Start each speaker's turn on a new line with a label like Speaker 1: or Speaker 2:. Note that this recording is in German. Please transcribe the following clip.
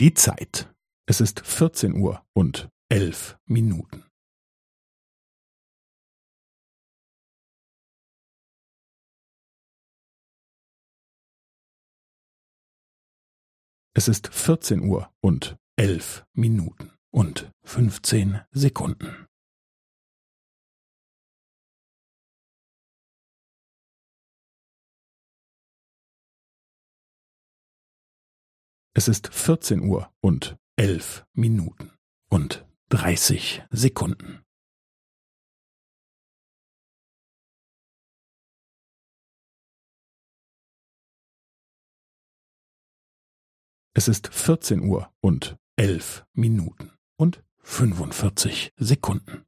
Speaker 1: Die Zeit. Es ist vierzehn Uhr und elf Minuten. Es ist vierzehn Uhr und elf Minuten und fünfzehn Sekunden. Es ist vierzehn Uhr und elf Minuten und dreißig Sekunden. Es ist vierzehn Uhr und elf Minuten und fünfundvierzig Sekunden.